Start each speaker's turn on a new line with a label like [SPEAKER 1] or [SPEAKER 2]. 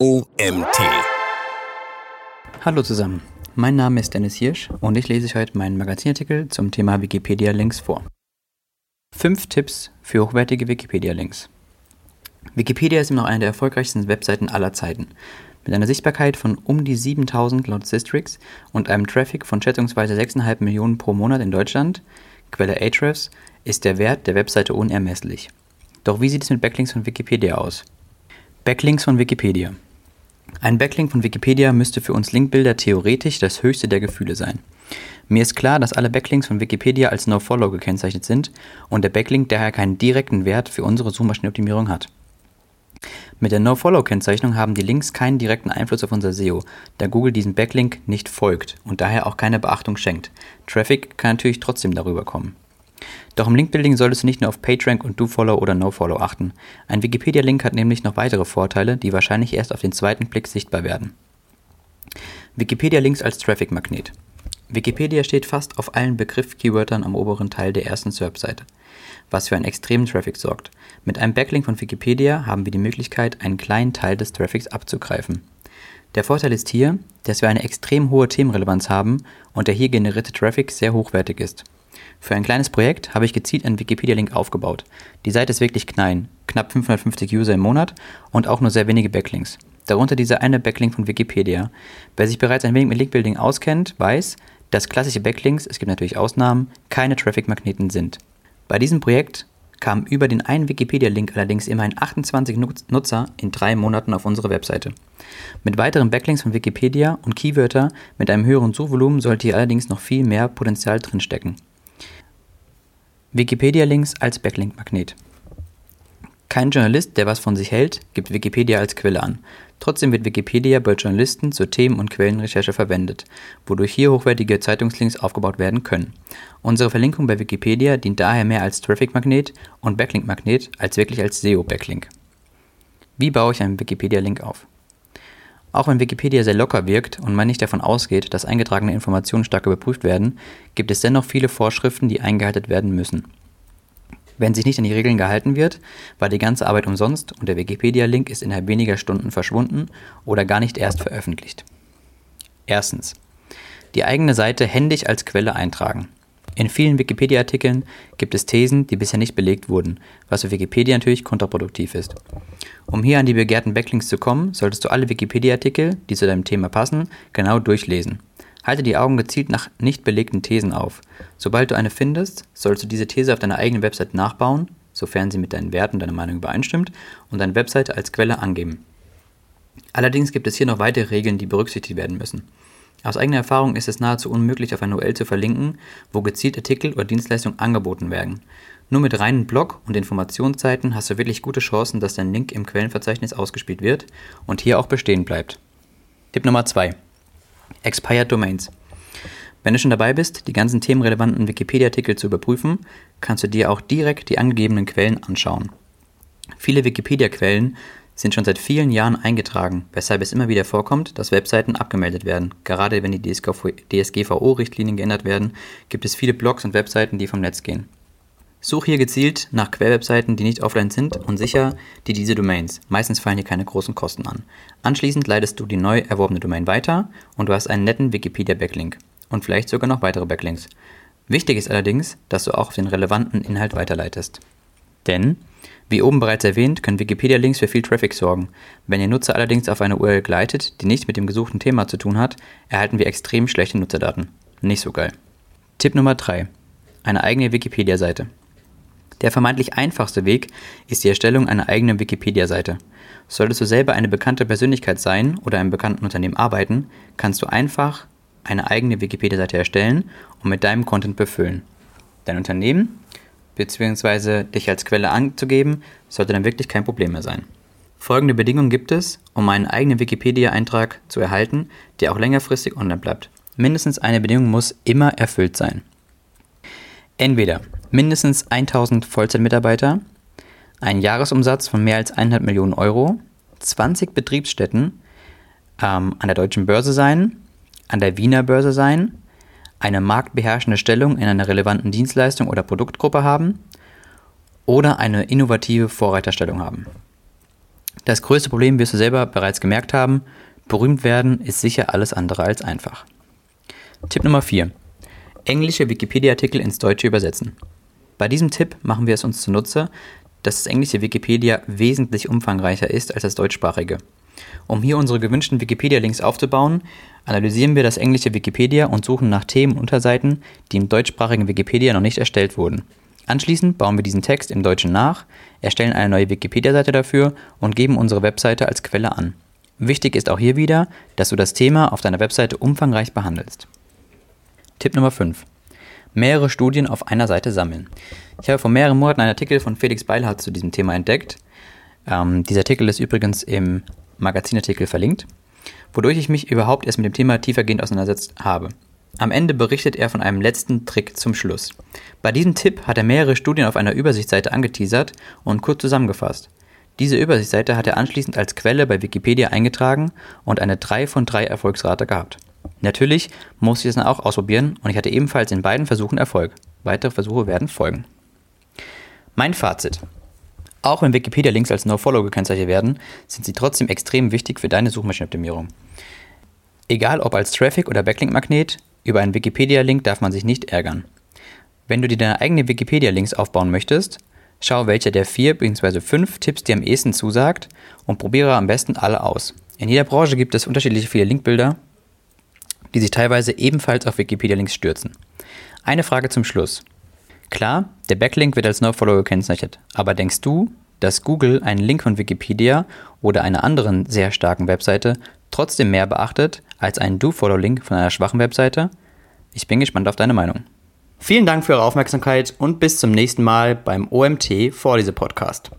[SPEAKER 1] OMT.
[SPEAKER 2] Hallo zusammen, mein Name ist Dennis Hirsch und ich lese euch heute meinen Magazinartikel zum Thema Wikipedia-Links vor. Fünf Tipps für hochwertige Wikipedia-Links. Wikipedia ist immer noch eine der erfolgreichsten Webseiten aller Zeiten. Mit einer Sichtbarkeit von um die 7000 laut Systrix und einem Traffic von schätzungsweise 6,5 Millionen pro Monat in Deutschland, Quelle Ahrefs, ist der Wert der Webseite unermesslich. Doch wie sieht es mit Backlinks von Wikipedia aus? Backlinks von Wikipedia. Ein Backlink von Wikipedia müsste für uns Linkbilder theoretisch das höchste der Gefühle sein. Mir ist klar, dass alle Backlinks von Wikipedia als NoFollow gekennzeichnet sind und der Backlink daher keinen direkten Wert für unsere Suchmaschinenoptimierung hat. Mit der NoFollow-Kennzeichnung haben die Links keinen direkten Einfluss auf unser SEO, da Google diesem Backlink nicht folgt und daher auch keine Beachtung schenkt. Traffic kann natürlich trotzdem darüber kommen. Doch im Linkbuilding solltest du nicht nur auf PageRank und DoFollow oder NoFollow achten. Ein Wikipedia-Link hat nämlich noch weitere Vorteile, die wahrscheinlich erst auf den zweiten Blick sichtbar werden. Wikipedia-Links als Traffic-Magnet. Wikipedia steht fast auf allen Begriff-Keywörtern am oberen Teil der ersten SERP-Seite, was für einen extremen Traffic sorgt. Mit einem Backlink von Wikipedia haben wir die Möglichkeit, einen kleinen Teil des Traffics abzugreifen. Der Vorteil ist hier, dass wir eine extrem hohe Themenrelevanz haben und der hier generierte Traffic sehr hochwertig ist. Für ein kleines Projekt habe ich gezielt einen Wikipedia-Link aufgebaut. Die Seite ist wirklich klein, knapp 550 User im Monat und auch nur sehr wenige Backlinks. Darunter dieser eine Backlink von Wikipedia. Wer sich bereits ein wenig mit Linkbuilding auskennt, weiß, dass klassische Backlinks, es gibt natürlich Ausnahmen, keine Traffic-Magneten sind. Bei diesem Projekt kamen über den einen Wikipedia-Link allerdings immerhin 28 Nutzer in drei Monaten auf unsere Webseite. Mit weiteren Backlinks von Wikipedia und Keywörter mit einem höheren Suchvolumen sollte hier allerdings noch viel mehr Potenzial drinstecken. Wikipedia-Links als Backlink-Magnet. Kein Journalist, der was von sich hält, gibt Wikipedia als Quelle an. Trotzdem wird Wikipedia bei Journalisten zur Themen- und Quellenrecherche verwendet, wodurch hier hochwertige Zeitungslinks aufgebaut werden können. Unsere Verlinkung bei Wikipedia dient daher mehr als Traffic-Magnet und Backlink-Magnet als wirklich als SEO-Backlink. Wie baue ich einen Wikipedia-Link auf? Auch wenn Wikipedia sehr locker wirkt und man nicht davon ausgeht, dass eingetragene Informationen stark überprüft werden, gibt es dennoch viele Vorschriften, die eingehalten werden müssen. Wenn sich nicht an die Regeln gehalten wird, war die ganze Arbeit umsonst und der Wikipedia-Link ist innerhalb weniger Stunden verschwunden oder gar nicht erst veröffentlicht. Erstens. Die eigene Seite händisch als Quelle eintragen. In vielen Wikipedia-Artikeln gibt es Thesen, die bisher nicht belegt wurden, was für Wikipedia natürlich kontraproduktiv ist. Um hier an die begehrten Backlinks zu kommen, solltest du alle Wikipedia-Artikel, die zu deinem Thema passen, genau durchlesen. Halte die Augen gezielt nach nicht belegten Thesen auf. Sobald du eine findest, sollst du diese These auf deiner eigenen Website nachbauen, sofern sie mit deinen Werten deiner Meinung übereinstimmt, und deine Website als Quelle angeben. Allerdings gibt es hier noch weitere Regeln, die berücksichtigt werden müssen. Aus eigener Erfahrung ist es nahezu unmöglich, auf ein URL zu verlinken, wo gezielt Artikel oder Dienstleistungen angeboten werden. Nur mit reinen Blog- und Informationsseiten hast du wirklich gute Chancen, dass dein Link im Quellenverzeichnis ausgespielt wird und hier auch bestehen bleibt. Tipp Nummer 2. Expired Domains. Wenn du schon dabei bist, die ganzen themenrelevanten Wikipedia-Artikel zu überprüfen, kannst du dir auch direkt die angegebenen Quellen anschauen. Viele Wikipedia-Quellen sind schon seit vielen Jahren eingetragen, weshalb es immer wieder vorkommt, dass Webseiten abgemeldet werden. Gerade wenn die DSGVO-Richtlinien geändert werden, gibt es viele Blogs und Webseiten, die vom Netz gehen. Such hier gezielt nach Quellwebseiten, die nicht offline sind und sicher die diese Domains. Meistens fallen hier keine großen Kosten an. Anschließend leitest du die neu erworbene Domain weiter und du hast einen netten Wikipedia-Backlink und vielleicht sogar noch weitere Backlinks. Wichtig ist allerdings, dass du auch den relevanten Inhalt weiterleitest. Denn wie oben bereits erwähnt, können Wikipedia-Links für viel Traffic sorgen. Wenn Ihr Nutzer allerdings auf eine URL gleitet, die nicht mit dem gesuchten Thema zu tun hat, erhalten wir extrem schlechte Nutzerdaten. Nicht so geil. Tipp Nummer 3. Eine eigene Wikipedia-Seite. Der vermeintlich einfachste Weg ist die Erstellung einer eigenen Wikipedia-Seite. Solltest du selber eine bekannte Persönlichkeit sein oder einem bekannten Unternehmen arbeiten, kannst du einfach eine eigene Wikipedia-Seite erstellen und mit deinem Content befüllen. Dein Unternehmen bzw. dich als Quelle anzugeben, sollte dann wirklich kein Problem mehr sein. Folgende Bedingungen gibt es, um einen eigenen Wikipedia-Eintrag zu erhalten, der auch längerfristig online bleibt. Mindestens eine Bedingung muss immer erfüllt sein. Entweder mindestens 1000 Vollzeitmitarbeiter, ein Jahresumsatz von mehr als 100 Millionen Euro, 20 Betriebsstätten ähm, an der deutschen Börse sein, an der Wiener Börse sein, eine marktbeherrschende Stellung in einer relevanten Dienstleistung oder Produktgruppe haben oder eine innovative Vorreiterstellung haben. Das größte Problem wirst du selber bereits gemerkt haben, berühmt werden ist sicher alles andere als einfach. Tipp Nummer 4. Englische Wikipedia-Artikel ins Deutsche übersetzen. Bei diesem Tipp machen wir es uns zunutze, dass das englische Wikipedia wesentlich umfangreicher ist als das deutschsprachige. Um hier unsere gewünschten Wikipedia-Links aufzubauen, analysieren wir das englische Wikipedia und suchen nach Themen und Unterseiten, die im deutschsprachigen Wikipedia noch nicht erstellt wurden. Anschließend bauen wir diesen Text im Deutschen nach, erstellen eine neue Wikipedia-Seite dafür und geben unsere Webseite als Quelle an. Wichtig ist auch hier wieder, dass du das Thema auf deiner Webseite umfangreich behandelst. Tipp Nummer 5. Mehrere Studien auf einer Seite sammeln. Ich habe vor mehreren Monaten einen Artikel von Felix Beilhardt zu diesem Thema entdeckt. Ähm, dieser Artikel ist übrigens im Magazinartikel verlinkt, wodurch ich mich überhaupt erst mit dem Thema tiefergehend auseinandersetzt habe. Am Ende berichtet er von einem letzten Trick zum Schluss. Bei diesem Tipp hat er mehrere Studien auf einer Übersichtsseite angeteasert und kurz zusammengefasst. Diese Übersichtsseite hat er anschließend als Quelle bei Wikipedia eingetragen und eine 3 von 3 Erfolgsrate gehabt. Natürlich musste ich es dann auch ausprobieren und ich hatte ebenfalls in beiden Versuchen Erfolg. Weitere Versuche werden folgen. Mein Fazit. Auch wenn Wikipedia-Links als No-Follow gekennzeichnet werden, sind sie trotzdem extrem wichtig für deine Suchmaschinenoptimierung. Egal ob als Traffic- oder Backlink-Magnet, über einen Wikipedia-Link darf man sich nicht ärgern. Wenn du dir deine eigenen Wikipedia-Links aufbauen möchtest, schau, welcher der vier bzw. fünf Tipps dir am ehesten zusagt und probiere am besten alle aus. In jeder Branche gibt es unterschiedliche viele Linkbilder, die sich teilweise ebenfalls auf Wikipedia-Links stürzen. Eine Frage zum Schluss. Klar, der Backlink wird als NoFollow gekennzeichnet, aber denkst du, dass Google einen Link von Wikipedia oder einer anderen sehr starken Webseite trotzdem mehr beachtet als einen Do-Follow-Link von einer schwachen Webseite? Ich bin gespannt auf deine Meinung. Vielen Dank für eure Aufmerksamkeit und bis zum nächsten Mal beim OMT Vorlese Podcast.